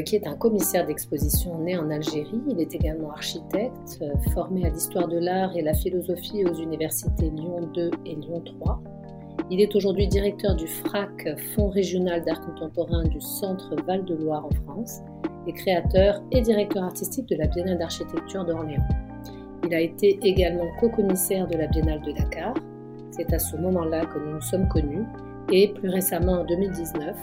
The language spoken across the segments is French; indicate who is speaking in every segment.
Speaker 1: qui est un commissaire d'exposition né en Algérie. Il est également architecte, euh, formé à l'histoire de l'art et la philosophie aux universités Lyon 2 et Lyon 3. Il est aujourd'hui directeur du FRAC, Fonds régional d'art contemporain du Centre Val-de-Loire en France, et créateur et directeur artistique de la Biennale d'architecture d'Orléans. Il a été également co-commissaire de la Biennale de Dakar. C'est à ce moment-là que nous nous sommes connus et plus récemment en 2019,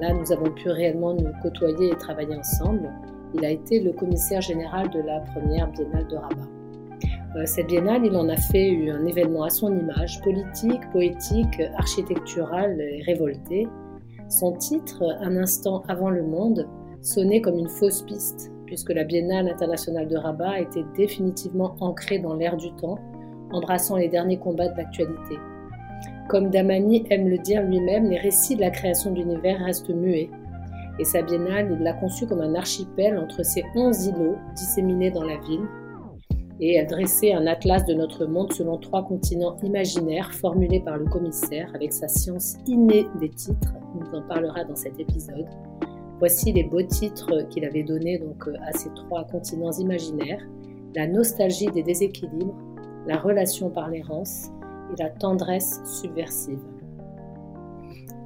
Speaker 1: Là, nous avons pu réellement nous côtoyer et travailler ensemble. Il a été le commissaire général de la première biennale de Rabat. Euh, cette biennale, il en a fait un événement à son image, politique, poétique, architectural et révolté. Son titre, Un instant avant le monde, sonnait comme une fausse piste, puisque la Biennale internationale de Rabat était définitivement ancrée dans l'air du temps, embrassant les derniers combats de l'actualité. Comme Damani aime le dire lui-même, les récits de la création de l'univers restent muets. Et sa biennale, l'a conçue comme un archipel entre ses onze îlots disséminés dans la ville. Et a dressé un atlas de notre monde selon trois continents imaginaires formulés par le commissaire avec sa science innée des titres. Nous en parlera dans cet épisode. Voici les beaux titres qu'il avait donnés donc à ces trois continents imaginaires la nostalgie des déséquilibres, la relation par l'errance et la tendresse subversive.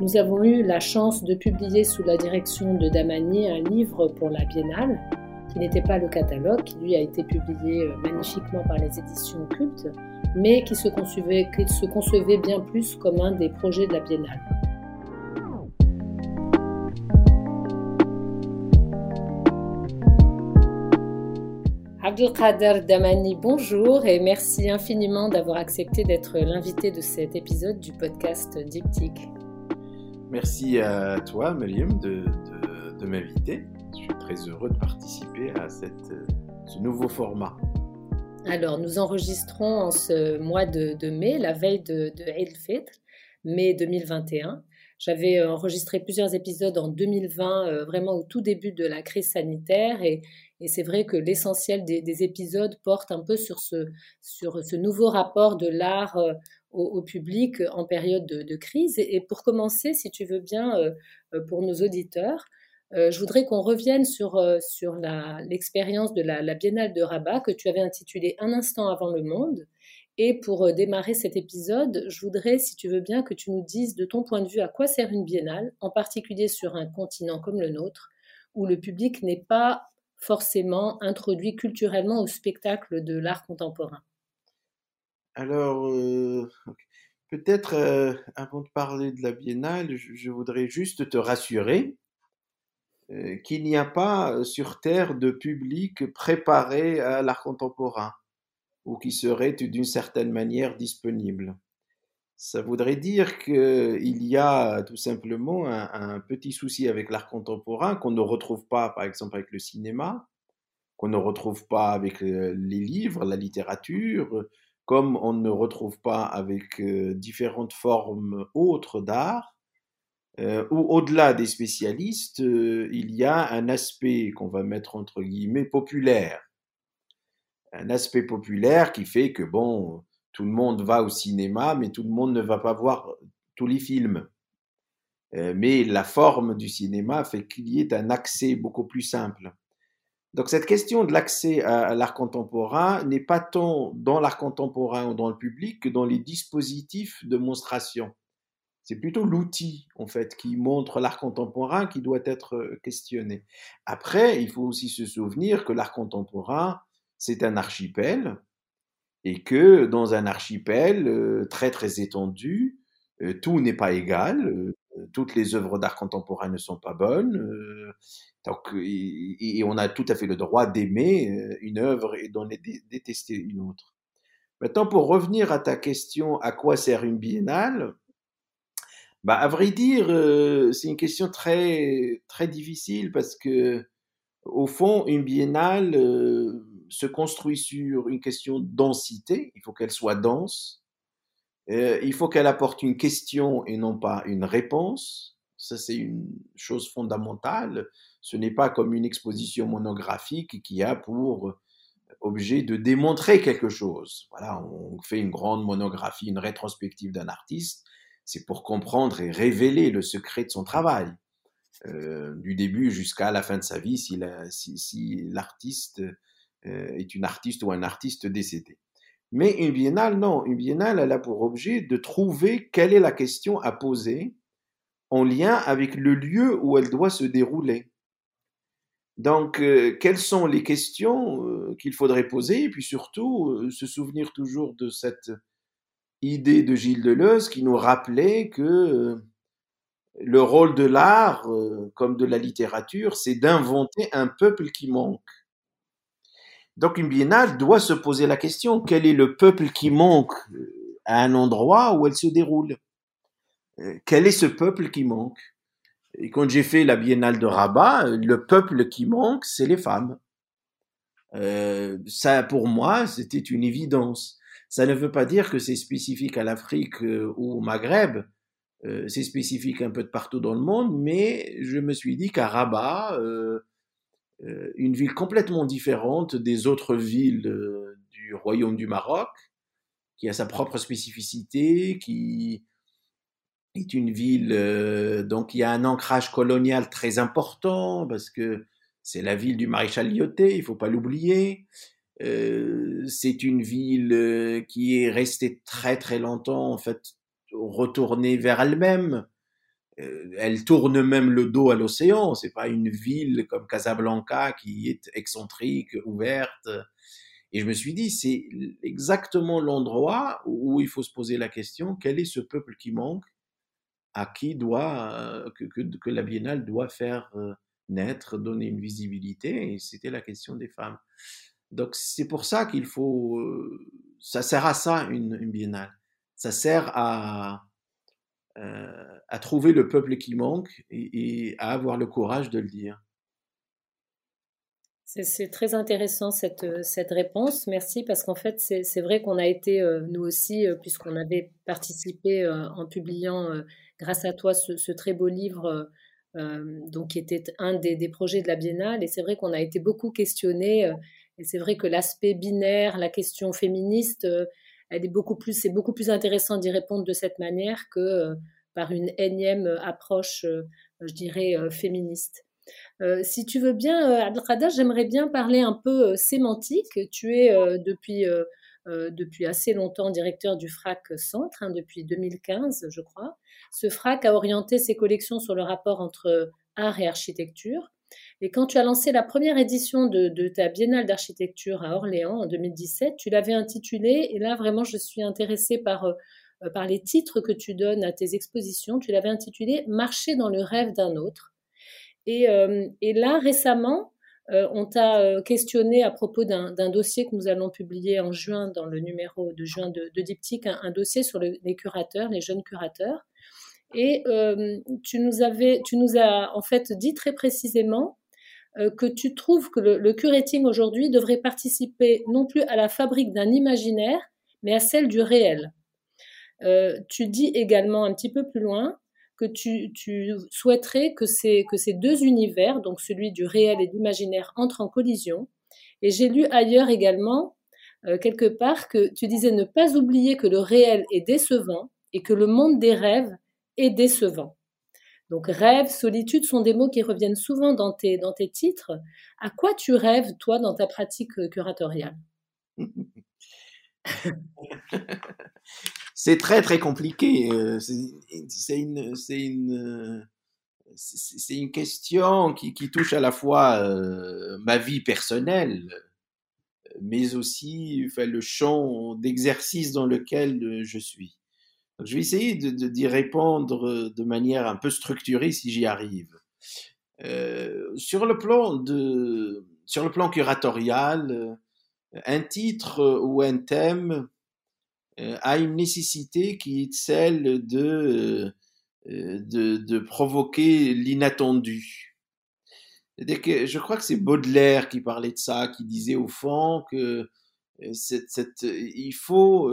Speaker 1: Nous avons eu la chance de publier sous la direction de Damani un livre pour la Biennale, qui n'était pas le catalogue, qui lui a été publié euh, magnifiquement par les éditions cultes, mais qui se concevait, qui se concevait bien plus comme un des projets de la Biennale. Abdelkader Damani, bonjour et merci infiniment d'avoir accepté d'être l'invité de cet épisode du podcast Diptyque.
Speaker 2: Merci à toi, Meliam, de, m'inviter. Je suis très heureux de participer à cette, ce nouveau format.
Speaker 1: Alors, nous enregistrons en ce mois de, mai, la veille de, de Eid Fitr, mai 2021. J'avais enregistré plusieurs épisodes en 2020, euh, vraiment au tout début de la crise sanitaire, et, et c'est vrai que l'essentiel des, épisodes porte un peu sur ce, sur ce nouveau rapport de l'art euh, au, public en période de, crise. Et, pour commencer, si tu veux bien, euh, euh, pour nos auditeurs, je voudrais qu'on revienne sur, sur l'expérience de la, Biennale de Rabat que tu avais intitulée Un instant avant le monde. Et pour démarrer cet épisode, je voudrais, si tu veux bien, que tu nous dises de ton point de vue à quoi sert une biennale, en particulier sur un continent comme le nôtre, où le public n'est pas forcément introduit culturellement au spectacle de l'art contemporain
Speaker 2: Alors, euh, peut-être euh, avant de parler de la biennale, je, voudrais juste te rassurer euh, qu'il n'y a pas sur Terre de public préparé à l'art contemporain ou qui serait d'une certaine manière disponible. Ça voudrait dire qu'il y a tout simplement un, petit souci avec l'art contemporain qu'on ne retrouve pas, par exemple, avec le cinéma, qu'on ne retrouve pas avec euh, les livres, la littérature, comme on ne retrouve pas avec euh, différentes formes autres d'art. Euh, ou au-delà des spécialistes, il y a un aspect qu'on va mettre entre guillemets populaire. Un aspect populaire qui fait que, bon, tout le monde va au cinéma, mais tout le monde ne va pas voir tous les films. Euh, mais la forme du cinéma fait qu'il y ait un accès beaucoup plus simple. Donc cette question de l'accès à, l'art contemporain n'est pas tant dans l'art contemporain ou dans le public que dans les dispositifs de monstration. C'est plutôt l'outil, en fait, qui montre l'art contemporain qui doit être euh, questionné. Après, il faut aussi se souvenir que l'art contemporain, c'est un archipel, et que dans un archipel euh, très très étendu, euh, tout n'est pas égal, euh, toutes les œuvres d'art contemporain ne sont pas bonnes, donc, et, on a tout à fait le droit d'aimer une œuvre et d'en détester une autre. Maintenant, pour revenir à ta question, à quoi sert une biennale? Bah, à vrai dire, c'est une question très très difficile parce que Au fond, une biennale se construit sur une question de densité. Il faut qu'elle soit dense. Euh, il faut qu'elle apporte une question et non pas une réponse. Ça, c'est une chose fondamentale. Ce n'est pas comme une exposition monographique qui a pour objet de démontrer quelque chose. Voilà, on fait une grande monographie, une rétrospective d'un artiste, c'est pour comprendre et révéler le secret de son travail, euh, du début jusqu'à la fin de sa vie, si l'artiste est une artiste ou un artiste décédé. Mais une biennale, non, une biennale, elle a pour objet de trouver quelle est la question à poser en lien avec le lieu où elle doit se dérouler. Donc, euh, quelles sont les questions euh, qu'il faudrait poser? Et puis surtout euh, se souvenir toujours de cette idée de Gilles Deleuze qui nous rappelait que le rôle de l'art, comme de la littérature, c'est d'inventer un peuple qui manque. Donc, une biennale doit se poser la question quel est le peuple qui manque à un endroit où elle se déroule? Quel est ce peuple qui manque? Et quand j'ai fait la biennale de Rabat, le peuple qui manque, c'est les femmes. Euh, ça, pour moi, c'était une évidence. Ça ne veut pas dire que c'est spécifique à l'Afrique euh, ou au Maghreb. Euh, c'est spécifique un peu de partout dans le monde, mais je me suis dit qu'à Rabat, euh, euh une ville complètement différente des autres villes euh, du royaume du Maroc, qui a sa propre spécificité, qui est une ville, euh, donc il y a un ancrage colonial très important parce que c'est la ville du maréchal Lyoté, il faut pas l'oublier. Euh, c'est une ville euh, qui est restée très très longtemps en fait retournée vers elle-même. Euh, elle tourne même le dos à l'océan. C'est pas une ville comme Casablanca qui est excentrique, ouverte. Et je me suis dit, c'est exactement l'endroit où il faut se poser la question quel est ce peuple qui manque à qui doit, euh, que, la biennale doit faire euh, naître, donner une visibilité, et c'était la question des femmes. Donc c'est pour ça qu'il faut, ça sert à ça une, biennale. Ça sert à, à trouver le peuple qui manque et, à avoir le courage de le dire.
Speaker 1: C'est très intéressant cette, cette réponse. Merci parce qu'en fait, c'est vrai qu'on a été, nous aussi, puisqu'on avait participé en publiant grâce à toi ce, très beau livre euh, donc qui était un des, des, projets de la Biennale. Et c'est vrai qu'on a été beaucoup questionné. Euh, et c'est vrai que l'aspect binaire, la question féministe, euh, elle est beaucoup plus, c'est beaucoup plus intéressant d'y répondre de cette manière que euh, par une énième approche, euh, je dirais, féministe. si tu veux bien, Abdelkader, j'aimerais bien parler un peu sémantique. Tu es depuis euh, depuis assez longtemps directeur du FRAC Centre, hein, depuis 2015, je crois. Ce FRAC a orienté ses collections sur le rapport entre art et architecture. Et quand tu as lancé la première édition de, ta Biennale d'architecture à Orléans en 2017, tu l'avais intitulée, et là vraiment je suis intéressée par, euh, par les titres que tu donnes à tes expositions, tu l'avais intitulée Marcher dans le rêve d'un autre. Et, euh, et là récemment, euh, on t'a questionné à propos d'un dossier que nous allons publier en juin dans le numéro de juin de, Diptyque, un, dossier sur le, les curateurs, les jeunes curateurs. Et tu nous avais, tu nous as en fait dit très précisément que tu trouves que le, le curating aujourd'hui devrait participer non plus à la fabrique d'un imaginaire, mais à celle du réel. Euh, tu dis également un petit peu plus loin que tu, souhaiterais que ces, que deux univers, donc celui du réel et de l'imaginaire, entrent en collision. Et j'ai lu ailleurs également, euh, quelque part, que tu disais ne pas oublier que le réel est décevant et que le monde des rêves est décevant. Donc rêve, solitude sont des mots qui reviennent souvent dans tes, dans tes titres. À quoi tu rêves, toi, dans ta pratique euh, curatoriale?
Speaker 2: C'est très très compliqué. Euh, c'est une, une, une question qui, qui, touche à la fois euh, ma vie personnelle, mais aussi le champ d'exercice dans lequel je suis. Je vais essayer d'y répondre de manière un peu structurée si j'y arrive. Euh, sur le plan de, sur le plan curatorial, un titre ou un thème euh, a une nécessité qui est celle de, euh, de, de provoquer l'inattendu. je crois que c'est Baudelaire qui parlait de ça, qui disait au fond que cette, il faut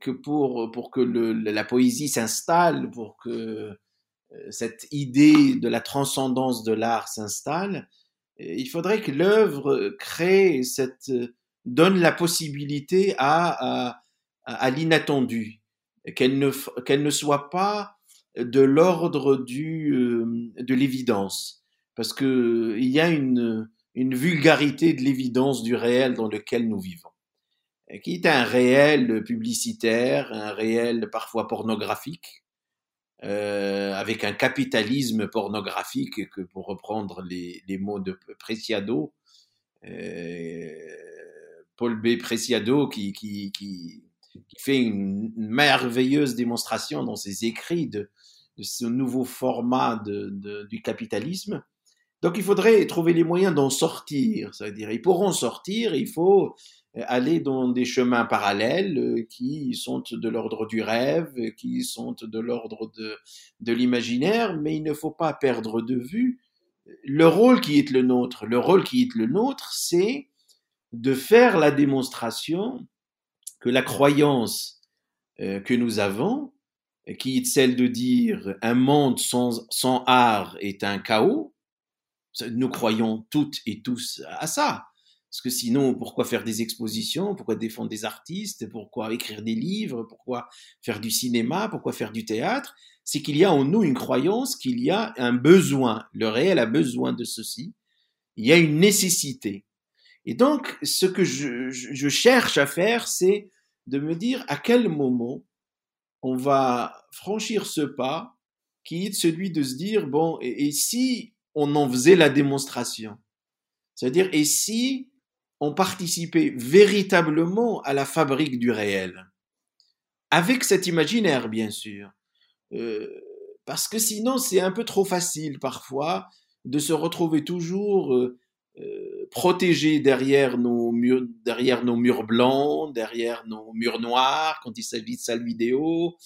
Speaker 2: que pour, pour que la poésie s'installe, pour que cette idée de la transcendance de l'art s'installe, il faudrait que l'œuvre crée cette, donne la possibilité à, à, à l'inattendu, qu'elle ne, qu'elle ne soit pas de l'ordre du, de l'évidence. Parce que il y a une, une vulgarité de l'évidence du réel dans lequel nous vivons qui est un réel publicitaire, un réel parfois pornographique, euh, avec un capitalisme pornographique que, pour reprendre les, mots de Preciado, euh, Paul B. Preciado, qui, qui, qui, fait une merveilleuse démonstration dans ses écrits de, ce nouveau format de, du capitalisme. Donc il faudrait trouver les moyens d'en sortir, c'est-à-dire ils pourront sortir, il faut aller dans des chemins parallèles euh, qui sont de l'ordre du rêve, qui sont de l'ordre de, de l'imaginaire, mais il ne faut pas perdre de vue le rôle qui est le nôtre. Le rôle qui est le nôtre, c'est de faire la démonstration que la croyance euh, que nous avons, qui est celle de dire un monde sans, sans art est un chaos, nous croyons toutes et tous à ça. Parce que sinon, pourquoi faire des expositions? Pourquoi défendre des artistes? Pourquoi écrire des livres? Pourquoi faire du cinéma? Pourquoi faire du théâtre? C'est qu'il y a en nous une croyance qu'il y a un besoin. Le réel a besoin de ceci. Il y a une nécessité. Et donc, ce que je, cherche à faire, c'est de me dire à quel moment on va franchir ce pas qui est celui de se dire, bon, et si on en faisait la démonstration? C'est-à-dire, et si ont participé véritablement à la fabrique du réel. Avec cet imaginaire, bien sûr. Euh, parce que sinon, c'est un peu trop facile parfois de se retrouver toujours euh, euh, protégé derrière nos, murs, derrière nos murs blancs, derrière nos murs noirs, quand il s'agit de salles vidéo,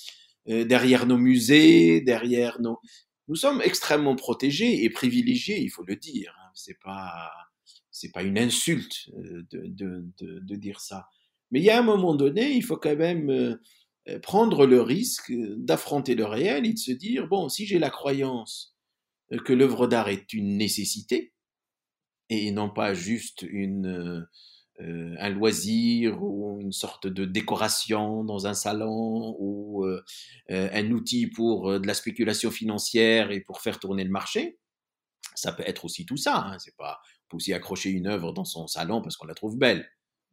Speaker 2: derrière nos musées, derrière nos... Nous sommes extrêmement protégés et privilégiés, il faut le dire. Hein. C'est pas c'est pas une insulte euh, de, dire ça. Mais il y a un moment donné, il faut quand même euh, euh, prendre le risque d'affronter le réel et de se dire, bon, si j'ai la croyance que l'œuvre d'art est une nécessité, et non pas juste un loisir ou une sorte de décoration dans un salon ou un outil pour de la spéculation financière et pour faire tourner le marché, ça peut être aussi tout ça. Hein, c'est pas peut aussi accrocher une œuvre dans son salon parce qu'on la trouve belle.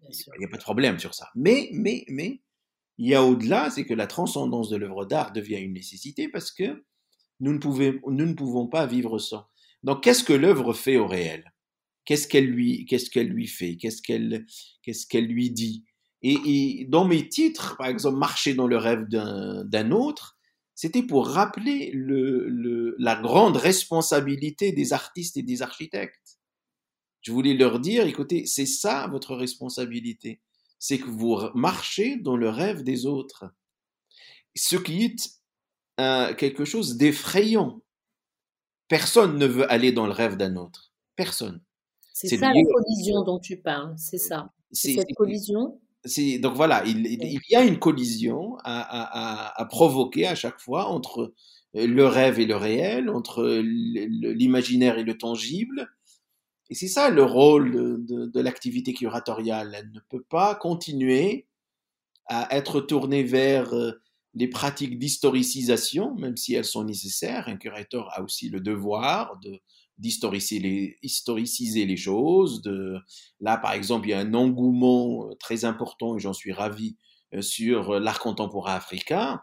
Speaker 2: Il n'y a pas de problème sur ça. Mais, mais, mais, il y a au-delà, c'est que la transcendance de l'œuvre d'art devient une nécessité parce que nous ne, pouvons, nous ne pouvons pas vivre sans. Donc, qu'est-ce que l'œuvre fait au réel? Qu'est-ce qu'elle lui, qu'est-ce qu'elle lui fait? Qu'est-ce qu'elle, qu'est-ce qu'elle lui dit? Et, et, dans mes titres, par exemple, Marcher dans le rêve d'un autre, c'était pour rappeler le, le, la grande responsabilité des artistes et des architectes. Je voulais leur dire, écoutez, c'est ça votre responsabilité. C'est que vous marchez dans le rêve des autres. Ce qui est euh, quelque chose d'effrayant. Personne ne veut aller dans le rêve d'un autre. Personne.
Speaker 1: C'est ça la collision dont tu parles, c'est ça. C'est cette collision.
Speaker 2: Donc voilà, il, il, y a une collision à, à, à, provoquer à chaque fois entre le rêve et le réel, entre l'imaginaire et le tangible, et c'est ça le rôle de, l'activité curatoriale. Elle ne peut pas continuer à être tournée vers euh, les pratiques d'historicisation, même si elles sont nécessaires. Un curateur a aussi le devoir de d'historiciser les, choses. Là, par exemple, il y a un engouement euh, très important, et j'en suis ravi, euh, sur l'art contemporain africain,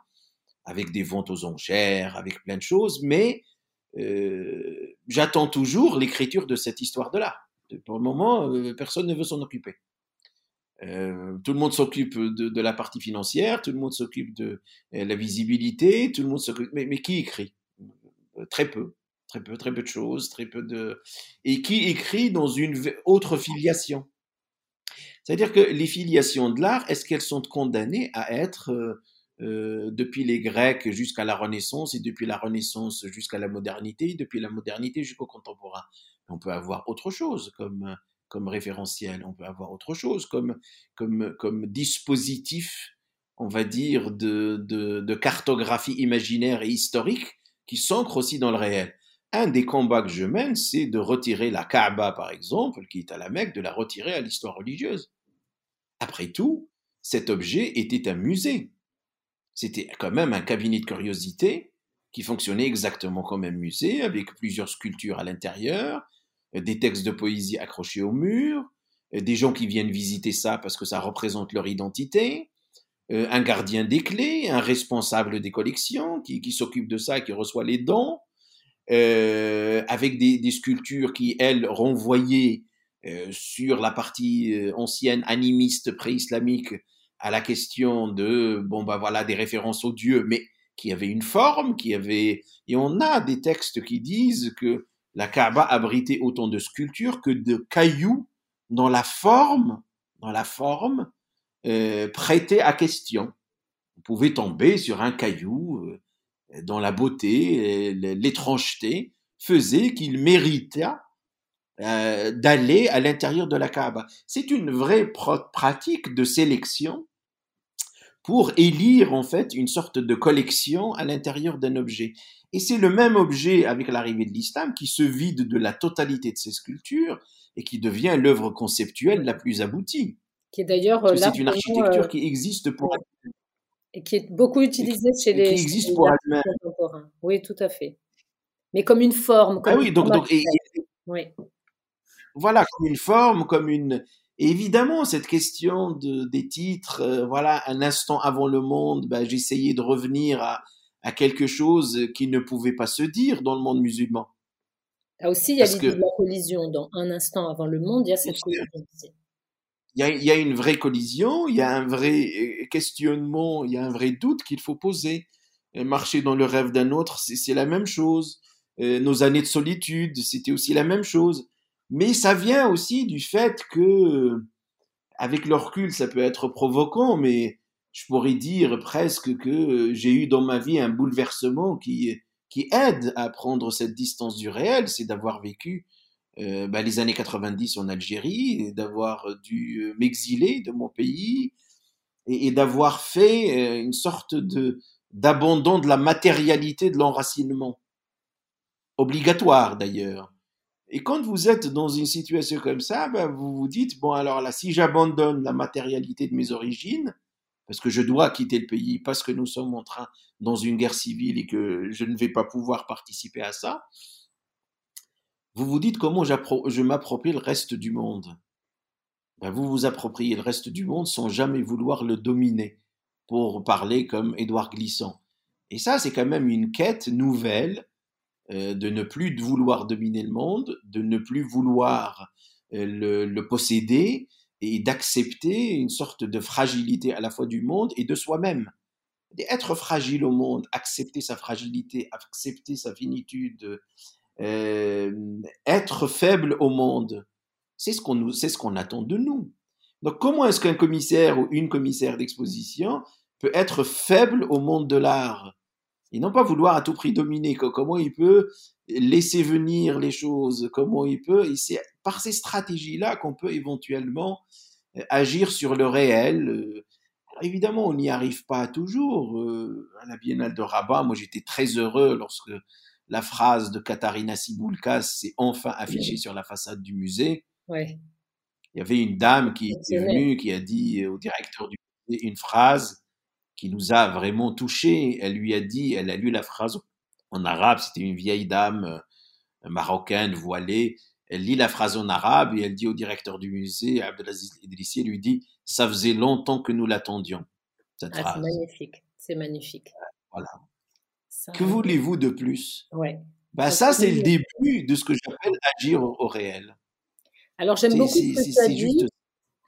Speaker 2: avec des ventes aux enchères, avec plein de choses, mais euh, j'attends toujours l'écriture de cette histoire de là. Pour le moment, euh, personne ne veut s'en occuper. Euh, tout le monde s'occupe de, la partie financière, tout le monde s'occupe de la visibilité, tout le monde s'occupe. Mais, mais, qui écrit? Très peu, très peu, très peu de choses, très peu de. Et qui écrit dans une autre filiation? C'est-à-dire que les filiations de l'art, est-ce qu'elles sont condamnées à être euh, depuis les Grecs jusqu'à la Renaissance et depuis la Renaissance jusqu'à la modernité, depuis la modernité jusqu'au contemporain. On peut avoir autre chose comme, comme référentiel, on peut avoir autre chose comme, comme, comme dispositif, on va dire, de, de cartographie imaginaire et historique qui s'ancre aussi dans le réel. Un des combats que je mène, c'est de retirer la Kaaba, par exemple, qui est à la Mecque, de la retirer à l'histoire religieuse. Après tout, cet objet était un musée. C'était quand même un cabinet de curiosité qui fonctionnait exactement comme un musée, avec plusieurs sculptures à l'intérieur, des textes de poésie accrochés au mur, des gens qui viennent visiter ça parce que ça représente leur identité, euh, un gardien des clés, un responsable des collections qui, s'occupe de ça qui reçoit les dons, euh, avec des, sculptures qui, elles, renvoyaient euh, sur la partie ancienne animiste pré-islamique à la question de, bon, bah voilà, des références aux dieux, mais qui avait une forme, qui avait, et on a des textes qui disent que la Kaaba abritait autant de sculptures que de cailloux dans la forme, dans la forme euh, prêtée à question. On pouvait tomber sur un caillou euh, dont la beauté, l'étrangeté faisait qu'il méritait euh, d'aller à l'intérieur de la Kaaba. C'est une vraie pratique de sélection pour élire en fait une sorte de collection à l'intérieur d'un objet. Et c'est le même objet avec l'arrivée de l'islam qui se vide de la totalité de ses sculptures et qui devient l'œuvre conceptuelle la plus aboutie.
Speaker 1: Qui est d'ailleurs euh,
Speaker 2: c'est une architecture euh, qui existe pour
Speaker 1: et qui est beaucoup utilisée chez les,
Speaker 2: qui existe pour
Speaker 1: contemporains. Oui, tout à fait. Mais comme une forme.
Speaker 2: ah oui, donc, donc oui. voilà, comme une forme, comme une évidemment, cette question de, des titres, euh, voilà, un instant avant le monde, ben, j'essayais de revenir à, à, quelque chose qui ne pouvait pas se dire dans le monde musulman.
Speaker 1: Là aussi, il y a l'idée de la collision. Dans un instant avant le monde, il y a cette collision.
Speaker 2: Il y, a, il y a une vraie collision, il y a un vrai euh, questionnement, il y a un vrai doute qu'il faut poser. Marcher dans le rêve d'un autre, c'est la même chose. Euh, nos années de solitude, c'était aussi la même chose. Mais ça vient aussi du fait que, avec le recul, ça peut être provoquant, mais je pourrais dire presque que j'ai eu dans ma vie un bouleversement qui, aide à prendre cette distance du réel, c'est d'avoir vécu euh, bah, les années 90 en Algérie, d'avoir dû euh, m'exiler de mon pays et, et d'avoir fait euh, une sorte de d'abandon de la matérialité de l'enracinement, obligatoire d'ailleurs. Et quand vous êtes dans une situation comme ça, ben vous vous dites, bon alors là, si j'abandonne la matérialité de mes origines, parce que je dois quitter le pays, parce que nous sommes en train dans une guerre civile et que je ne vais pas pouvoir participer à ça, vous vous dites comment je m'approprie le reste du monde. Ben vous vous appropriez le reste du monde sans jamais vouloir le dominer, pour parler comme Édouard Glissant. Et ça, c'est quand même une quête nouvelle de ne plus vouloir dominer le monde, de ne plus vouloir euh, le, posséder et d'accepter une sorte de fragilité à la fois du monde et de soi-même. Être fragile au monde, accepter sa fragilité, accepter sa finitude, euh, être faible au monde, c'est ce qu'on ce qu'on attend de nous. Donc comment est-ce qu'un commissaire ou une commissaire d'exposition peut être faible au monde de l'art? Et non pas vouloir à tout prix dominer. Comment il peut laisser venir les choses, comment il peut, et c'est par ces stratégies-là qu'on peut éventuellement euh, agir sur le réel. Euh. évidemment, on n'y arrive pas toujours. Euh, à la Biennale de Rabat, moi j'étais très heureux lorsque la phrase de Katharina Siboulkas s'est enfin affichée sur la façade du musée.
Speaker 1: Ouais.
Speaker 2: Il y avait une dame qui est venue, qui a dit au directeur du musée une phrase qui nous a vraiment touchés. Elle lui a dit, elle a lu la phrase en arabe, c'était une vieille dame euh, marocaine voilée. Elle lit la phrase en arabe et elle dit au directeur du musée, Abdelaziz Idrissi, elle lui dit Ça faisait longtemps que nous l'attendions.
Speaker 1: Cette ah, C'est magnifique, c'est magnifique.
Speaker 2: Voilà. que voulez-vous de plus?
Speaker 1: Ouais.
Speaker 2: Ben, ça, c'est le début de ce que j'appelle agir au, réel.
Speaker 1: Alors, j'aime beaucoup ce que tu as dit.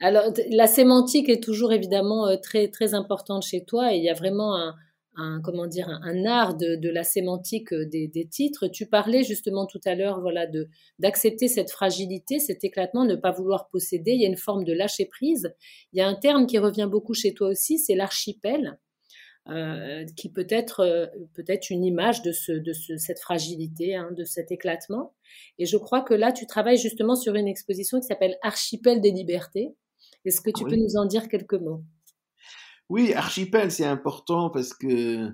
Speaker 1: Alors, la sémantique est toujours évidemment euh, très, très importante chez toi et il y a vraiment un, comment dire, un, art de, la sémantique euh, des, titres. Tu parlais justement tout à l'heure, voilà, de, d'accepter cette fragilité, cet éclatement, ne pas vouloir posséder. Il y a une forme de lâcher prise. Il y a un terme qui revient beaucoup chez toi aussi, c'est l'archipel. qui peut être peut-être une image de, ce, de cette fragilité, hein, de cet éclatement. Et je crois que là, tu travailles justement sur une exposition qui s'appelle Archipel des libertés. Est-ce que tu peux nous en dire quelques mots?
Speaker 2: Oui, archipel, c'est important parce que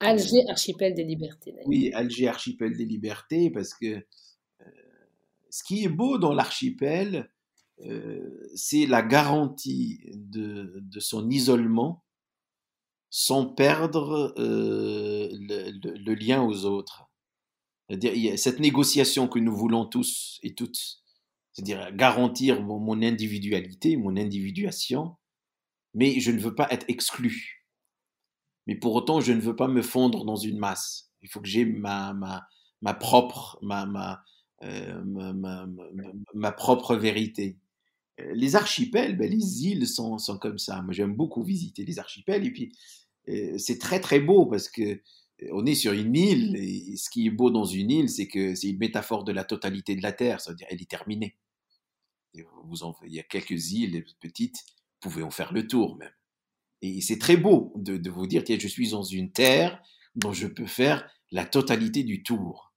Speaker 1: Alger, archipel des libertés.
Speaker 2: Oui, Alger, archipel des libertés, parce que euh, ce qui est beau dans l'archipel, euh, c'est la garantie de, son isolement sans perdre euh, le, lien aux autres. C'est-à-dire, cette négociation que nous voulons tous et toutes, c'est-à-dire garantir mon individualité, mon individuation, mais je ne veux pas être exclu. Mais pour autant, je ne veux pas me fondre dans une masse. Il faut que j'ai ma, ma, ma, propre, ma, ma, euh, ma, propre vérité. Euh, les archipels, ben, les îles sont, sont comme ça. Moi, j'aime beaucoup visiter les archipels. Et puis, euh, c'est très, très beau parce que on est sur une île. Et ce qui est beau dans une île, c'est que c'est une métaphore de la totalité de la Terre. C'est-à-dire, elle est terminée. vous en, il y a quelques îles petites, vous pouvez en faire le tour même. Et c'est très beau de, vous dire, tiens, je suis dans une terre dont je peux faire la totalité du tour.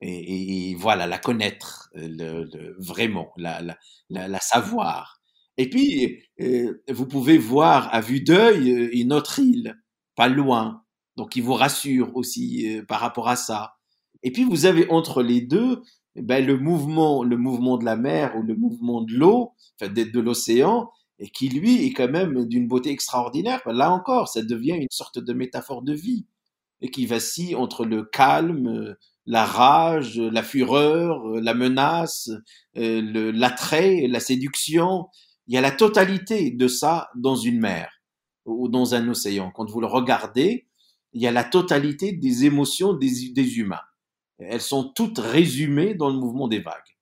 Speaker 2: Et, voilà, la connaître le, vraiment, la, la, savoir. Et puis, euh, vous pouvez voir à vue d'œil euh, une autre île, pas loin. Donc, il vous rassure aussi euh, par rapport à ça. Et puis, vous avez entre les deux ben, le mouvement, le mouvement de la mer ou le mouvement de l'eau, enfin de, l'océan, et qui lui est quand même d'une beauté extraordinaire. Là encore, ça devient une sorte de métaphore de vie et qui vacille entre le calme, la rage, la fureur, la menace, euh, l'attrait, la séduction. Il y a la totalité de ça dans une mer ou dans un océan. Quand vous le regardez, il y a la totalité des émotions des, humains. Elles sont toutes résumées dans le mouvement des vagues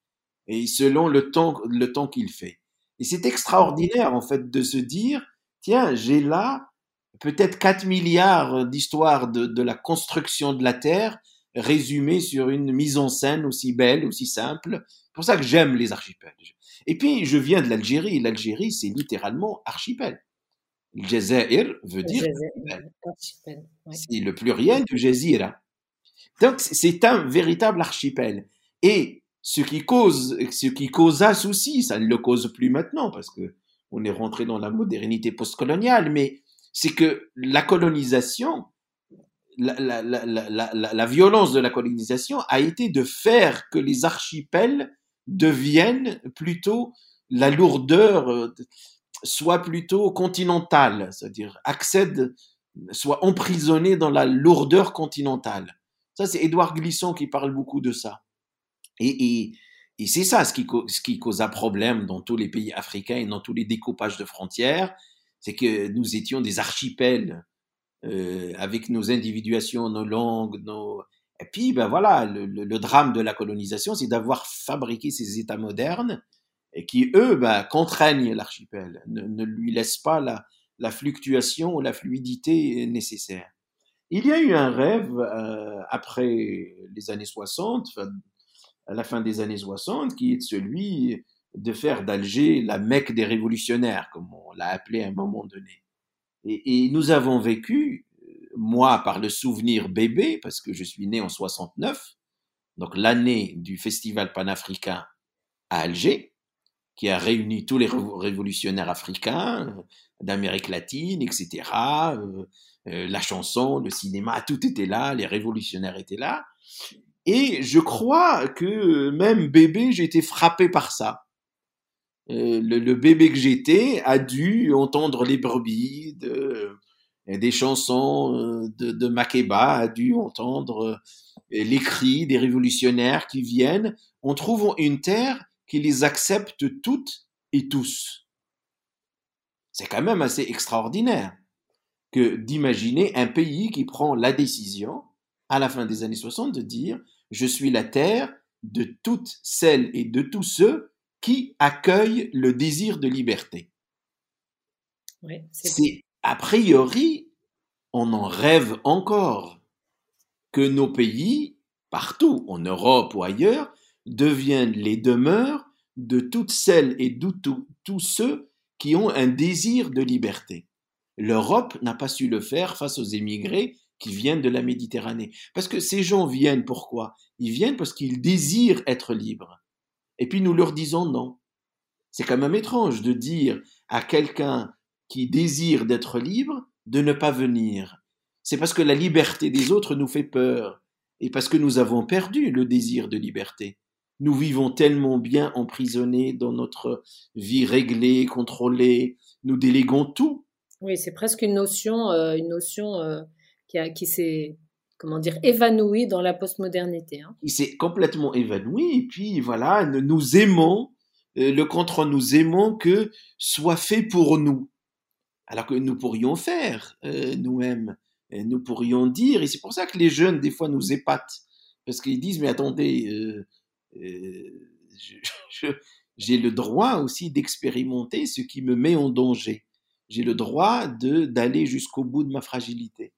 Speaker 2: et selon le temps, le temps qu'il fait. Et c'est extraordinaire, en fait, de se dire, tiens, j'ai là peut-être 4 milliards d'histoires de, la construction de la Terre résumées sur une mise en scène aussi belle, aussi simple. C'est pour ça que j'aime les archipels. Et puis, je viens de l'Algérie. L'Algérie, c'est littéralement archipel. Jazair veut dire C'est le pluriel du Jazira. Donc, c'est un véritable archipel. Et ce qui cause, ce qui causa souci, ça ne le cause plus maintenant parce que on est rentré dans la modernité postcoloniale, mais c'est que la colonisation, la, la, la, la, violence de la colonisation a été de faire que les archipels deviennent plutôt la lourdeur, euh, soit plutôt continentale, c'est-à-dire accède, soit emprisonné dans la lourdeur continentale. Ça, c'est Édouard Glisson qui parle beaucoup de ça. Et, c'est ça ce qui, causa problème dans tous les pays africains et dans tous les découpages de frontières, c'est que nous étions des archipels euh, avec nos individuations, nos langues, nos... Et puis, ben voilà, le, drame de la colonisation, c'est d'avoir fabriqué ces États modernes et qui, eux, ben, contraignent l'archipel, ne, lui laissent pas la, fluctuation ou la fluidité nécessaire. Il y a eu un rêve euh, après les années 60, à la fin des années 60, qui est celui de faire d'Alger la Mecque des révolutionnaires, comme on l'a appelé à un moment donné. Et, nous avons vécu, moi par le souvenir bébé, parce que je suis né en 69, donc l'année du festival panafricain à Alger, qui a réuni tous les révolutionnaires africains d'Amérique latine, etc. Euh, euh, la chanson, le cinéma, tout était là, les révolutionnaires étaient là. Et je crois que même bébé, j'ai été frappé par ça. Euh, le, bébé que j'étais a dû entendre les brebis, de, des chansons euh, de, de Makeba, a dû entendre euh, les cris des révolutionnaires qui viennent. On trouve une terre qui les accepte toutes et tous. C'est quand même assez extraordinaire que d'imaginer un pays qui prend la décision à la fin des années 60 de dire je suis la terre de toutes celles et de tous ceux qui accueillent le désir de liberté. c'est a priori, on en rêve encore que nos pays, partout en Europe ou ailleurs, deviennent les demeures de toutes celles et de tous ceux qui ont un désir de liberté. L'Europe n'a pas su le faire face aux émigrés qui viennent de la Méditerranée. Parce que ces gens viennent pourquoi? Ils viennent parce qu'ils désirent être libres. Et puis nous leur disons non. C'est quand même étrange de dire à quelqu'un qui désire d'être libre de ne pas venir. C'est parce que la liberté des autres nous fait peur et parce que nous avons perdu le désir de liberté. Nous vivons tellement bien emprisonnés dans notre vie réglée, contrôlée, nous déléguons tout.
Speaker 1: Oui, c'est presque une notion, euh, une notion euh, qui, qui s'est comment dire évanouie dans la postmodernité. Hein.
Speaker 2: Il s'est complètement évanoui et puis voilà, nous aimons euh, le contre nous aimons que soit fait pour nous, alors que nous pourrions faire nous-mêmes nous pourrions dire, et c'est pour ça que les jeunes, des fois, nous épatent, parce qu'ils disent, mais attendez, euh, j'ai le droit aussi d'expérimenter ce qui me met en danger. J'ai le droit d'aller jusqu'au bout de ma fragilité.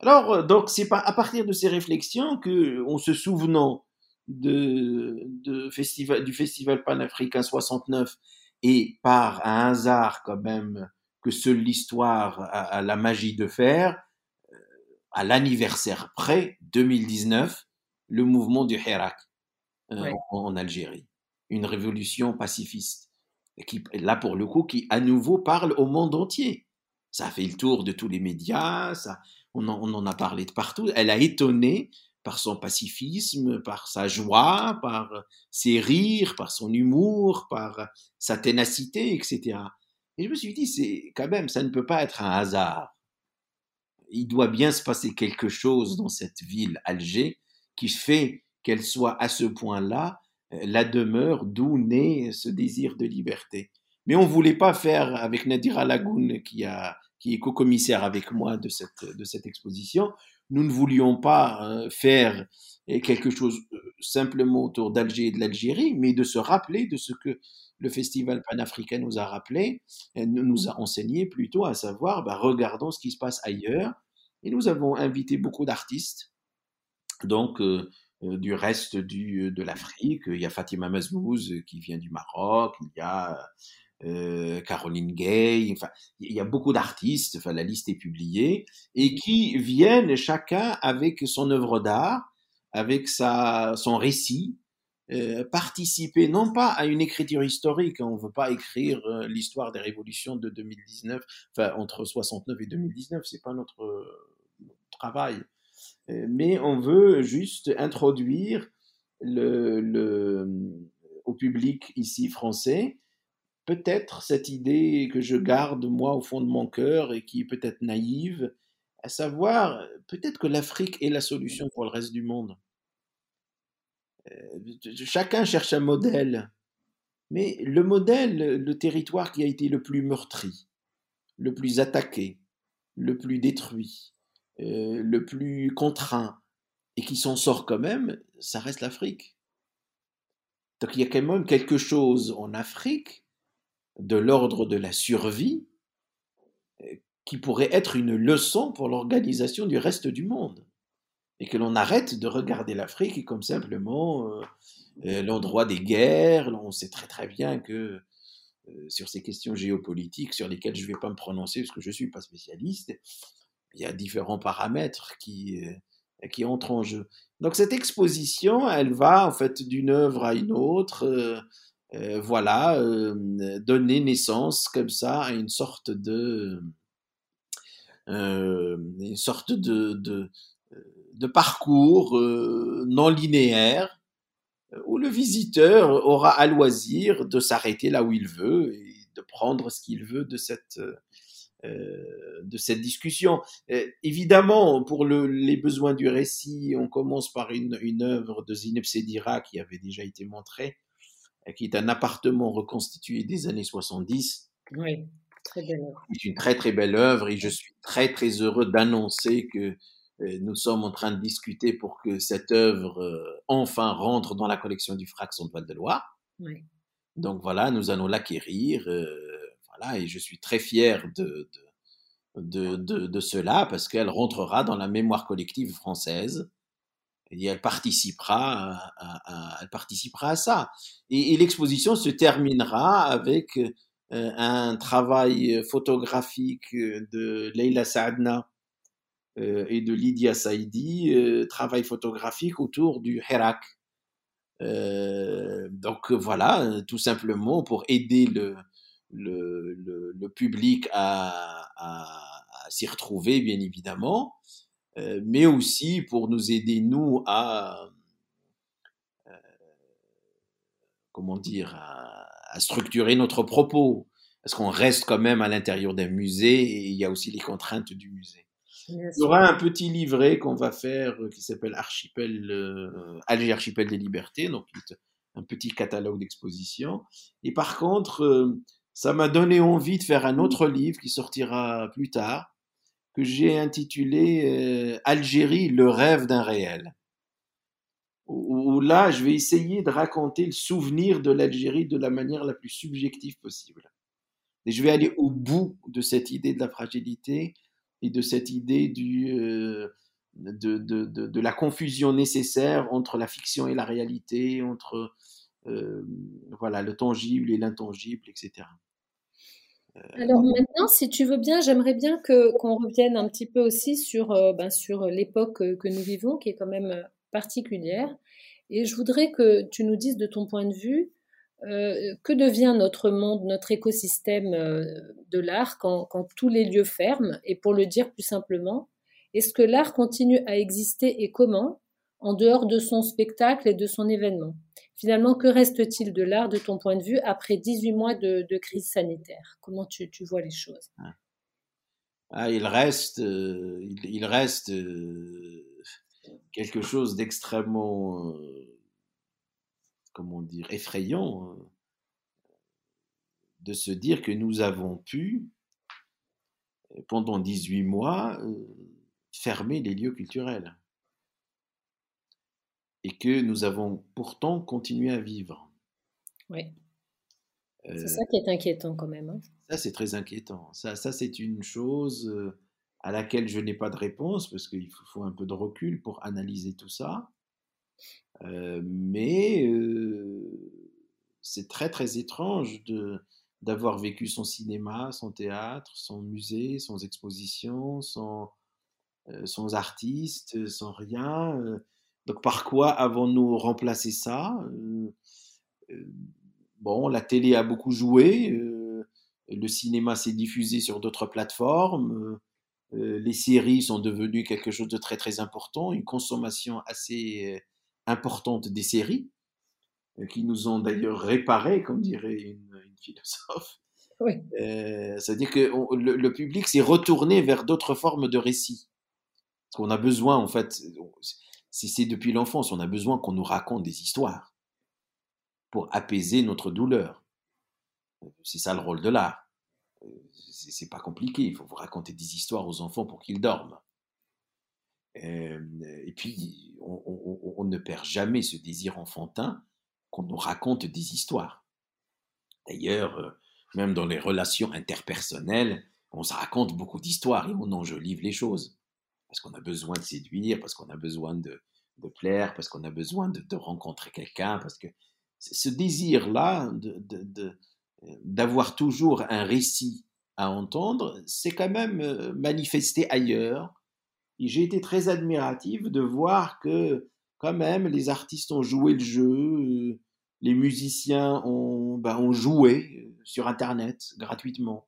Speaker 2: Alors, euh, donc, c'est à partir de ces réflexions que, en se souvenant de, de festival, du Festival panafricain 69 et par un hasard quand même que seule l'histoire a, la magie de faire, à l'anniversaire près 2019 le mouvement du Hirak euh, en, Algérie, une révolution pacifiste qui là pour le coup qui à nouveau parle au monde entier. Ça a fait le tour de tous les médias, ça, on, en, on en a parlé de partout. Elle a étonné par son pacifisme, par sa joie, par ses rires, par son humour, par sa ténacité, etc. Et je me suis dit, c'est quand même, ça ne peut pas être un hasard il doit bien se passer quelque chose dans cette ville, Alger, qui fait qu'elle soit à ce point-là euh, la demeure d'où naît ce désir de liberté. Mais on ne voulait pas faire avec Nadira Lagoun, qui, est co-commissaire avec moi de cette, exposition, nous ne voulions pas euh, faire euh, quelque chose simplement autour d'Alger et de l'Algérie, mais de se rappeler de ce que le festival panafricain nous a rappelé, nous a enseigné plutôt à savoir, bah, regardons ce qui se passe ailleurs. Et nous avons invité beaucoup d'artistes, donc euh, euh, du reste du, de l'Afrique. Il y a Fatima Mazmouz qui vient du Maroc, il y a euh, Caroline Gay, enfin, il y a beaucoup d'artistes, enfin, la liste est publiée, et qui viennent chacun avec son œuvre d'art, avec sa, son récit, euh, participer non pas à une écriture historique, hein, on ne veut pas écrire euh, l'histoire des révolutions de 2019, enfin entre 69 et 2019, c'est pas notre, travail, euh, mais on veut juste introduire au public ici français peut-être cette idée que je garde moi au fond de mon cœur et qui est peut-être naïve, à savoir peut-être que l'Afrique est la solution pour le reste du monde. Euh, chacun cherche un modèle. Mais le modèle, le territoire qui a été le plus meurtri, le plus attaqué, le plus détruit, euh, le plus contraint, et qui s'en sort quand même, ça reste l'Afrique. Donc il y a quand même quelque chose en Afrique de l'ordre de la survie euh, qui pourrait être une leçon pour l'organisation du reste du monde et que l'on arrête de regarder l'Afrique comme simplement euh, l'endroit des guerres. On sait très très bien que sur ces questions géopolitiques, sur lesquelles je ne vais pas me prononcer parce que je ne suis pas spécialiste, il y a différents paramètres qui, qui entrent en jeu. Donc cette exposition, elle va en fait d'une œuvre à une autre, voilà, donner naissance comme ça à une sorte de, une sorte de, de, parcours euh, non linéaire euh, où le visiteur aura à loisir de s'arrêter là où il veut et de prendre ce qu'il veut de cette, euh, de cette discussion. évidemment, pour les besoins du récit, on commence par une, une œuvre de Zineb Sedira qui avait déjà été montrée, qui est un appartement reconstitué des années 70.
Speaker 1: Oui, très belle œuvre.
Speaker 2: C'est une très très belle œuvre et je suis très très heureux d'annoncer que nous sommes en train de discuter pour que cette œuvre euh, enfin rentre dans la collection du Fraxon de Loire. Oui. Donc voilà, nous allons l'acquérir. Euh, et je suis très fier de, de, de, cela parce qu'elle rentrera dans la mémoire collective française et elle participera à, elle participera à ça. Et, l'exposition se terminera avec un travail photographique de Leila Saadna et de Lydia Saidi, travail photographique autour du Hirak. donc voilà, tout simplement pour aider le, le, le, public à, à, s'y retrouver, bien évidemment, mais aussi pour nous aider, nous, à, comment dire, à, structurer notre propos. Parce qu'on reste quand même à l'intérieur d'un musée et il y a aussi les contraintes du musée. il y aura un petit livret qu'on va faire euh, qui s'appelle Archipel, euh, Alger Archipel des Libertés, donc un petit catalogue d'exposition. Et par contre, euh, ça m'a donné envie de faire un autre livre qui sortira plus tard, que j'ai intitulé Algérie, le rêve d'un réel où, là, je vais essayer de raconter le souvenir de l'Algérie de la manière la plus subjective possible. Et je vais aller au bout de cette idée de la fragilité et de cette idée du, euh, de, de, de, la confusion nécessaire entre la fiction et la réalité, entre euh, voilà, le tangible et l'intangible, etc.
Speaker 1: Euh, Alors maintenant, si tu veux bien, j'aimerais bien que qu'on revienne un petit peu aussi sur, ben, sur l'époque que nous vivons, qui est quand même particulière. Et je voudrais que tu nous dises de ton point de vue, euh, que devient notre monde, notre écosystème euh, de l'art quand, tous les lieux ferment? Et pour le dire plus simplement, est-ce que l'art continue à exister et comment en dehors de son spectacle et de son événement? Finalement, que reste-t-il de l'art de ton point de vue après 18 mois de, crise sanitaire? Comment tu, vois les choses?
Speaker 2: Ah. ah il reste, euh, il, reste quelque chose d'extrêmement, euh, comment dire, effrayant hein, de se dire que nous avons pu, pendant 18 mois, euh, fermer les lieux culturels. Et que nous avons pourtant continué à vivre.
Speaker 1: Oui. c'est euh, ça qui est inquiétant quand même. Hein.
Speaker 2: Ça, c'est très inquiétant. Ça, ça c'est une chose à laquelle je n'ai pas de réponse parce qu'il faut, un peu de recul pour analyser tout ça. Euh, mais euh, c'est très très étrange de d'avoir vécu son cinéma, son théâtre, son musée, son exposition, son, euh, sans artistes, sans rien. Donc par quoi avons-nous remplacé ça? Bon, la télé a beaucoup joué, le cinéma s'est diffusé sur d'autres plateformes, euh, les séries sont devenues quelque chose de très très important, une consommation assez euh, importante des séries, euh, qui nous ont d'ailleurs réparé, comme dirait une, philosophe. C'est-à-dire que le, public s'est retourné vers d'autres formes de récits. Parce qu'on a besoin, en fait, c'est depuis l'enfance, on a besoin qu'on nous raconte des histoires pour apaiser notre douleur. C'est ça le rôle de l'art c'est pas compliqué. Il faut vous raconter des histoires aux enfants pour qu'ils dorment. et puis, on, ne perd jamais ce désir enfantin qu'on nous raconte des histoires. D'ailleurs, euh, même dans les relations interpersonnelles, on se raconte beaucoup d'histoires et on enjolive les choses. Parce qu'on a besoin de séduire, parce qu'on a besoin de, plaire, parce qu'on a besoin de, rencontrer quelqu'un, parce que ce désir-là d'avoir toujours un récit à entendre, c'est quand même euh, manifesté ailleurs. J'ai été très admiratif de voir que quand même les artistes ont joué le jeu, euh, les musiciens ont, ben, joué euh, sur Internet gratuitement.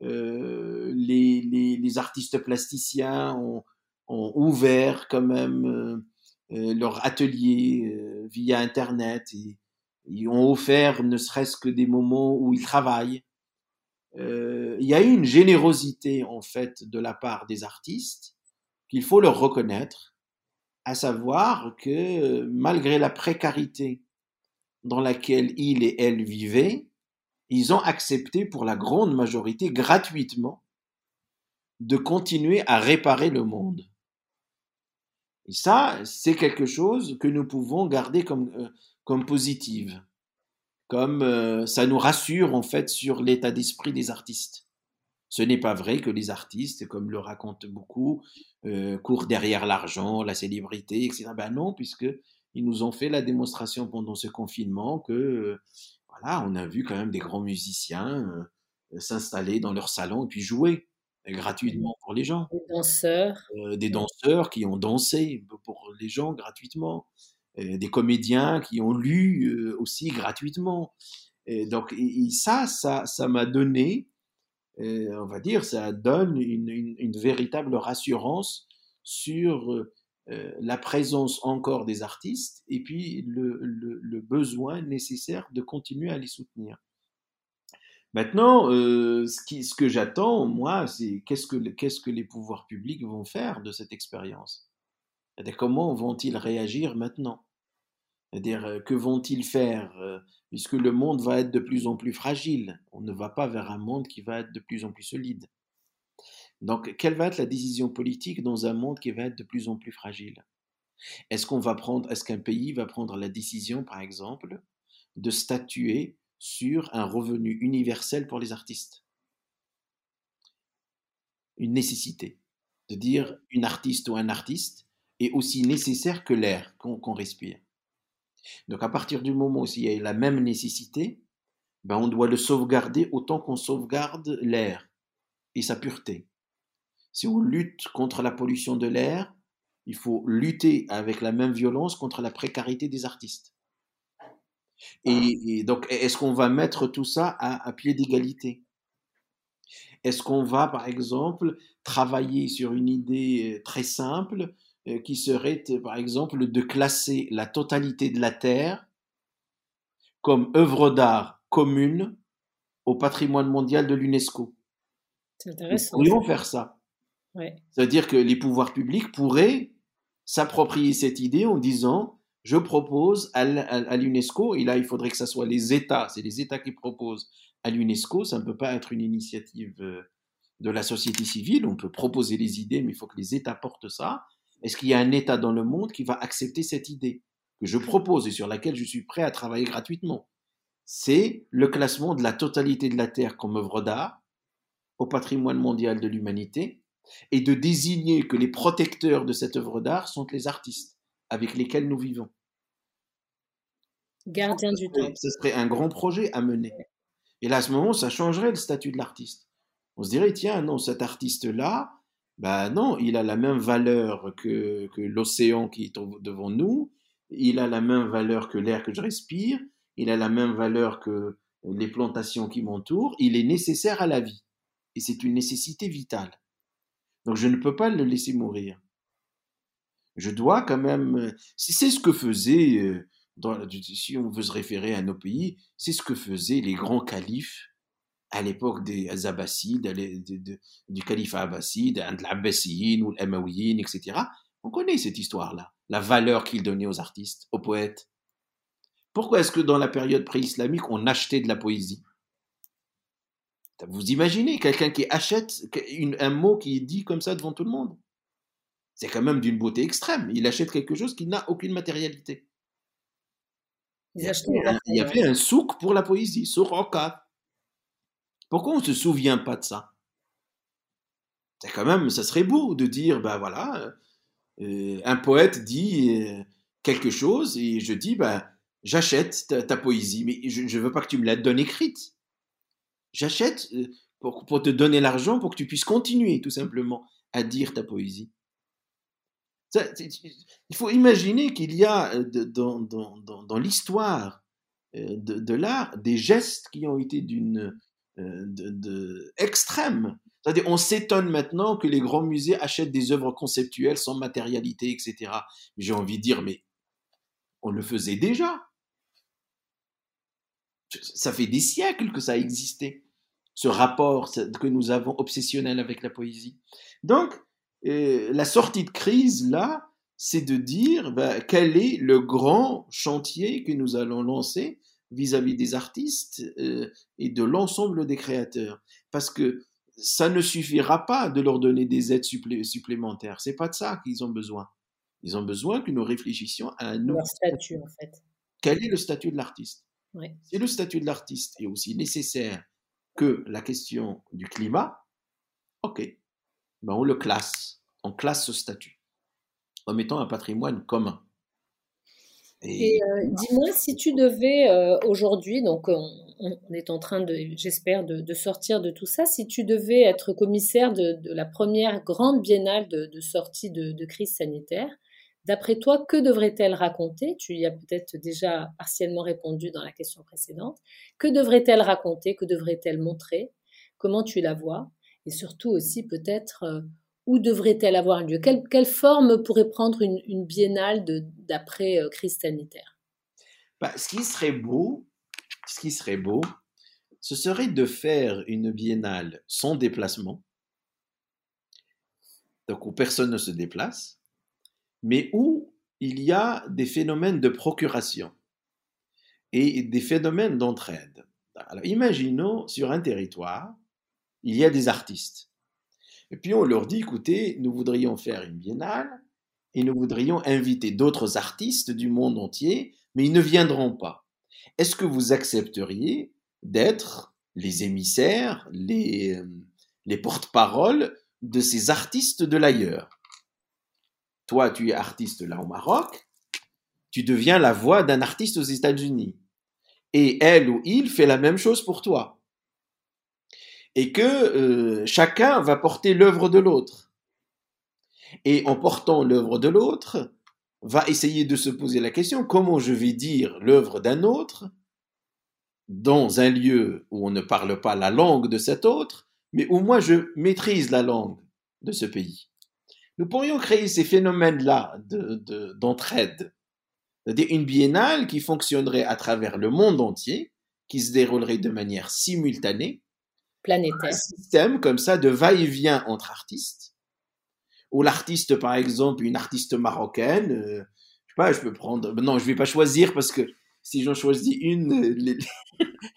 Speaker 2: Les, les, les, artistes plasticiens ont, ont, ouvert quand même leur atelier via Internet et, ils ont offert ne serait-ce que des moments où ils travaillent. Euh, il y a eu une générosité en fait de la part des artistes qu'il faut leur reconnaître, à savoir que malgré la précarité dans laquelle ils et elles vivaient, ils ont accepté pour la grande majorité gratuitement de continuer à réparer le monde. Et ça, c'est quelque chose que nous pouvons garder comme, euh, comme positive comme euh, ça nous rassure en fait sur l'état d'esprit des artistes. Ce n'est pas vrai que les artistes, comme le racontent beaucoup, euh, courent derrière l'argent, la célébrité, etc. Ben non, puisque ils nous ont fait la démonstration pendant ce confinement que voilà, on a vu quand même des grands musiciens euh, s'installer dans leur salon et puis jouer gratuitement pour les gens.
Speaker 1: Des danseurs.
Speaker 2: Euh, des danseurs qui ont dansé pour les gens gratuitement. des comédiens qui ont lu aussi gratuitement. Et donc ça, ça, ça m'a donné, on va dire, ça donne une, une véritable rassurance sur euh, la présence encore des artistes et puis le, besoin nécessaire de continuer à les soutenir. Maintenant, euh, ce, que j'attends, moi, c'est qu'est-ce que, les pouvoirs publics vont faire de cette expérience? Comment vont-ils réagir maintenant? C'est-à-dire, euh, que vont-ils faire Puisque le monde va être de plus en plus fragile? On ne va pas vers un monde qui va être de plus en plus solide. Donc, quelle va être la décision politique dans un monde qui va être de plus en plus fragile? Est-ce qu'un pays va prendre la décision, par exemple, de statuer sur un revenu universel pour les artistes? Une nécessité. De dire une artiste ou un artiste est aussi nécessaire que l'air qu'on respire. Donc à partir du moment où il y a la même nécessité, ben on doit le sauvegarder autant qu'on sauvegarde l'air et sa pureté. Si on lutte contre la pollution de l'air, il faut lutter avec la même violence contre la précarité des artistes. Et, donc, est-ce qu'on va mettre tout ça à, pied d'égalité? Est-ce qu'on va, par exemple, travailler sur une idée euh, très simple euh, qui serait, par exemple, de classer la totalité de la Terre comme œuvre d'art commune au patrimoine mondial de l'UNESCO?
Speaker 1: C'est intéressant.
Speaker 2: Nous pourrions faire ça. C'est-à-dire que les pouvoirs publics pourraient s'approprier cette idée en disant je propose à l'UNESCO, et là il faudrait que ce soit les États, c'est les États qui proposent à l'UNESCO, ça ne peut pas être une initiative euh, de la société civile, on peut proposer les idées, mais il faut que les États portent ça. Est-ce qu'il y a un État dans le monde qui va accepter cette idée que je propose et sur laquelle je suis prêt à travailler gratuitement? C'est le classement de la totalité de la Terre comme œuvre d'art au patrimoine mondial de l'humanité et de désigner que les protecteurs de cette œuvre d'art sont les artistes avec lesquels nous vivons.
Speaker 1: Gardien du temps.
Speaker 2: Ce serait un grand projet à mener. Et là, à ce moment, ça changerait le statut de l'artiste. On se dirait, tiens, non, cet artiste-là, ben non, il a la même valeur que, que l'océan qui est devant nous, il a la même valeur que l'air que je respire, il a la même valeur que les plantations qui m'entourent, il est nécessaire à la vie. Et c'est une nécessité vitale. Donc je ne peux pas le laisser mourir. Je dois quand même. Euh, c'est ce que faisaient, euh, dans, si on veut se référer à nos pays, c'est ce que faisaient les grands califes à l'époque des Abbassides, du califat abbasside, de l'Abbasiyyin ou l'Amawiyin, etc. On connaît cette histoire-là, la valeur qu'ils donnaient aux artistes, aux poètes. Pourquoi est-ce que dans la période pré-islamique, on achetait de la poésie? Vous imaginez quelqu'un qui achète un mot qui est dit comme ça devant tout le monde? C'est quand même d'une beauté extrême. Il achète quelque chose qui n'a aucune matérialité. Il y, avait un, souk pour la poésie, souk Pourquoi on ne se souvient pas de ça? C'est quand même, ça serait beau de dire, ben voilà, euh, un poète dit euh, quelque chose et je dis, ben j'achète ta, poésie, mais je ne veux pas que tu me la donnes écrite. J'achète euh, pour, pour, te donner l'argent pour que tu puisses continuer tout simplement à dire ta poésie. il faut imaginer qu'il y a euh, dans, dans, dans, l'histoire euh, de, de l'art des gestes qui ont été d'une de, de, extrême. C'est-à-dire, on s'étonne maintenant que les grands musées achètent des œuvres conceptuelles sans matérialité, etc. J'ai envie de dire, mais on le faisait déjà. Ça fait des siècles que ça a existé, ce rapport que nous avons obsessionnel avec la poésie. Donc, euh, la sortie de crise, là, c'est de dire ben, quel est le grand chantier que nous allons lancer vis-à-vis des artistes euh, et de l'ensemble des créateurs. Parce que ça ne suffira pas de leur donner des aides supplémentaires. C'est pas de ça qu'ils ont besoin. Ils ont besoin que nous réfléchissions à un
Speaker 1: nouveau statut, en fait.
Speaker 2: Quel est le statut de l'artiste? Si le statut de l'artiste est aussi nécessaire que la question du climat, ok, ben on le classe, on classe ce statut en mettant un patrimoine commun.
Speaker 1: Et, dis-moi, si tu devais aujourd'hui, donc on, est en train de, j'espère, de, sortir de tout ça. Si tu devais être commissaire de, la première grande biennale de, sortie de, crise sanitaire, d'après toi, que devrait-elle raconter? Tu y as peut-être déjà partiellement répondu dans la question précédente. Que devrait-elle raconter? Que devrait-elle montrer? Comment tu la vois? Et surtout aussi peut-être euh, où devrait-elle avoir lieu? Quelle, forme pourrait prendre une, biennale d'après euh, crise sanitaire?
Speaker 2: Bah, Ce qui serait beau, ce qui serait beau, ce serait de faire une biennale sans déplacement, donc où personne ne se déplace, mais où il y a des phénomènes de procuration et des phénomènes d'entraide. Alors imaginons sur un territoire, il y a des artistes. Et puis on leur dit, écoutez, nous voudrions faire une biennale et nous voudrions inviter d'autres artistes du monde entier, mais ils ne viendront pas est-ce que vous accepteriez d'être les émissaires, les, euh, les porte-paroles de ces artistes de l'ailleurs? Toi, tu es artiste là au Maroc, tu deviens la voix d'un artiste aux États-Unis. Et elle ou il fait la même chose pour toi. Et que euh, chacun va porter l'œuvre de l'autre. Et en portant l'œuvre de l'autre, va essayer de se poser la question comment je vais dire l'œuvre d'un autre dans un lieu où on ne parle pas la langue de cet autre, mais où moi je maîtrise la langue de ce pays. Nous pourrions créer ces phénomènes-là d'entraide, c'est-à-dire une biennale qui fonctionnerait à travers le monde entier, qui se déroulerait de manière simultanée,
Speaker 1: planétaire, un
Speaker 2: système comme ça de va-et-vient entre artistes, ou l'artiste, par exemple, une artiste marocaine, euh, je sais pas, je peux prendre, non, je vais pas choisir parce que si j'en choisis une, euh,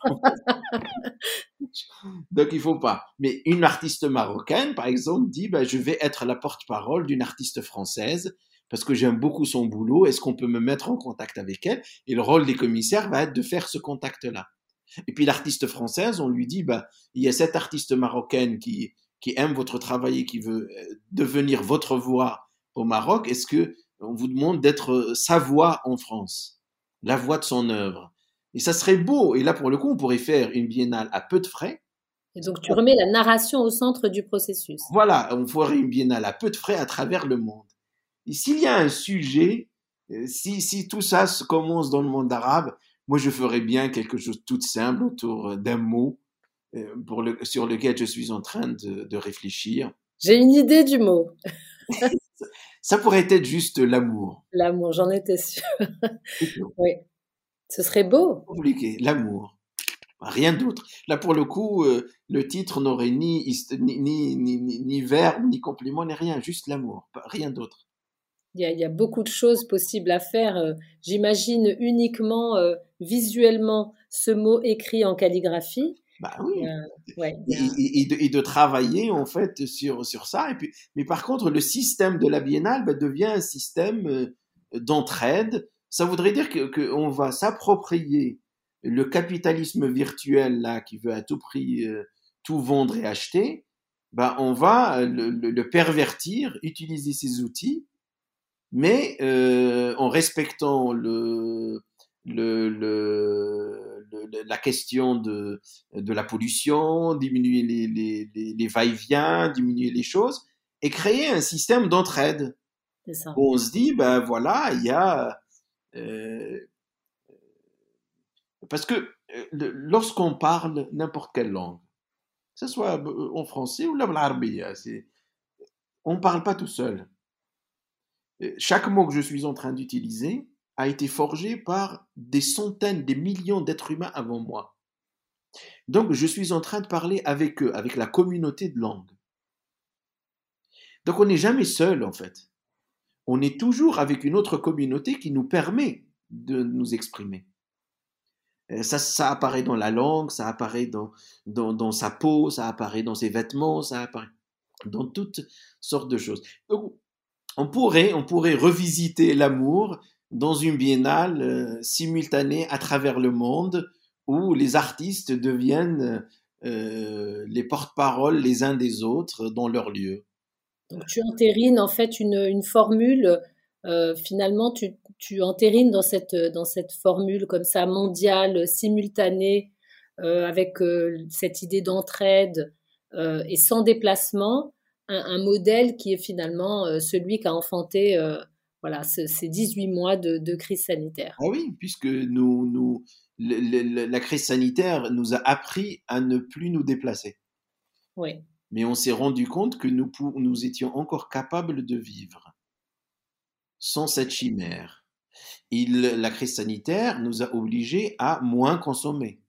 Speaker 2: donc il faut pas. Mais une artiste marocaine, par exemple, dit, bah, je vais être la porte-parole d'une artiste française parce que j'aime beaucoup son boulot. Est-ce qu'on peut me mettre en contact avec elle? Et le rôle des commissaires va être de faire ce contact-là. Et puis l'artiste française, on lui dit, bah, il y a cette artiste marocaine qui, qui aime votre travail et qui veut euh, devenir votre voix au Maroc, est-ce que on vous demande d'être euh, sa voix en France, la voix de son œuvre Et ça serait beau. Et là, pour le coup, on pourrait faire une biennale à peu de frais.
Speaker 1: Et donc, tu remets la narration au centre du processus.
Speaker 2: Voilà, on ferait une biennale à peu de frais à travers le monde. Et s'il y a un sujet, euh, si, si tout ça se commence dans le monde arabe, moi, je ferais bien quelque chose de tout simple autour d'un mot euh, pour le, sur lequel je suis en train de, de réfléchir.
Speaker 1: J'ai une idée du mot.
Speaker 2: Ça pourrait être juste l'amour.
Speaker 1: L'amour, j'en étais sûre. oui. Ce serait beau.
Speaker 2: Compliqué, l'amour. Rien d'autre. Là, pour le coup, euh, le titre n'aurait ni, ni, ni, ni, ni verbe, ni complément, ni rien, juste l'amour, rien d'autre.
Speaker 1: Il y, a, il y, a, beaucoup de choses possibles à faire. Euh, j'imagine uniquement visuellement ce mot écrit en calligraphie.
Speaker 2: Bah oui. et, de, travailler en fait sur, sur ça. Et puis, mais par contre, le système de la biennale bah, devient un système euh, d'entraide. Ça voudrait dire qu'on que va s'approprier le capitalisme virtuel là qui veut à tout prix euh, tout vendre et acheter. Bah, on va le, le, pervertir, utiliser ces outils, mais euh, en respectant le, le, le, la question de, de la pollution, diminuer les, les, les, va-et-vient, diminuer les choses, et créer un système d'entraide. Où on se dit, ben voilà, il y a... Euh, parce que euh, lorsqu'on parle n'importe quelle langue, que ce soit euh, en français ou l'arabe, on ne parle pas tout seul. Chaque mot que je suis en train d'utiliser, a été forgé par des centaines, des millions d'êtres humains avant moi. Donc je suis en train de parler avec eux, avec la communauté de langue. Donc on n'est jamais seul en fait. On est toujours avec une autre communauté qui nous permet de nous exprimer. Euh, ça, apparaît dans la langue, ça apparaît dans, sa peau, ça apparaît dans ses vêtements, ça apparaît dans toutes sortes de choses. Donc, on pourrait revisiter l'amour dans une biennale euh, simultanée à travers le monde où les artistes deviennent euh, les porte-parole les uns des autres dans leur lieu.
Speaker 1: Donc tu entérines en fait une, formule finalement, tu, tu, entérines dans cette, dans cette formule comme ça mondiale, simultanée, avec cette idée d'entraide et sans déplacement, un, modèle qui est finalement celui qu'a enfanté voilà, ces 18 mois de, crise sanitaire.
Speaker 2: Ah oui, puisque nous, nous, la crise sanitaire nous a appris à ne plus nous déplacer.
Speaker 1: Oui.
Speaker 2: Mais on s'est rendu compte que nous, nous étions encore capables de vivre sans cette chimère. Il, la crise sanitaire nous a obligés à moins consommer.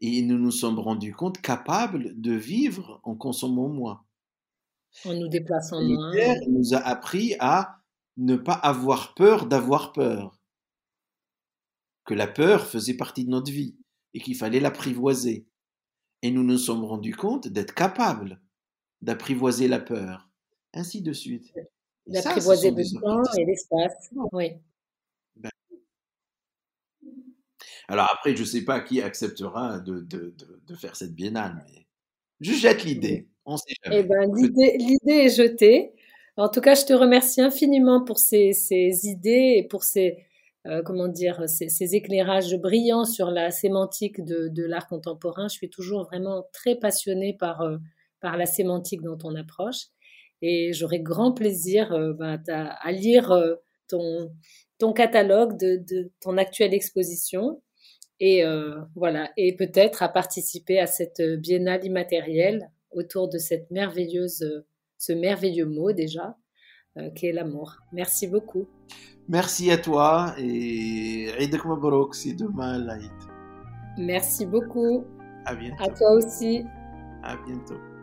Speaker 2: Et nous nous sommes rendus compte capables de vivre en consommant moins.
Speaker 1: En nous déplaçant moins.
Speaker 2: nous a appris à ne pas avoir peur d'avoir peur. Que la peur faisait partie de notre vie et qu'il fallait l'apprivoiser. Et nous nous sommes rendus compte d'être capables d'apprivoiser la peur. Ainsi de suite.
Speaker 1: D'apprivoiser le temps et l'espace. Oui. Ben
Speaker 2: alors après, je ne sais pas qui acceptera de, de, de, faire cette biennale, mais je jette l'idée. On sait
Speaker 1: jamais. Eh ben, l'idée est jetée. En tout cas, je te remercie infiniment pour ces, idées et pour ces, euh, comment dire, ces, éclairages brillants sur la sémantique de, l'art contemporain. Je suis toujours vraiment très passionnée par, euh, la sémantique dans ton approche. Et j'aurai grand plaisir euh, bah, à, lire ton, ton catalogue de, de, ton actuelle exposition. Et voilà, et peut-être à participer à cette biennale immatérielle autour de cette merveilleuse ce merveilleux mot déjà, euh, qui est l'amour. Merci beaucoup.
Speaker 2: Merci à toi et Eid Mabrouk, c'est demain l'Aïd.
Speaker 1: Merci beaucoup.
Speaker 2: À bientôt.
Speaker 1: À toi aussi.
Speaker 2: À bientôt.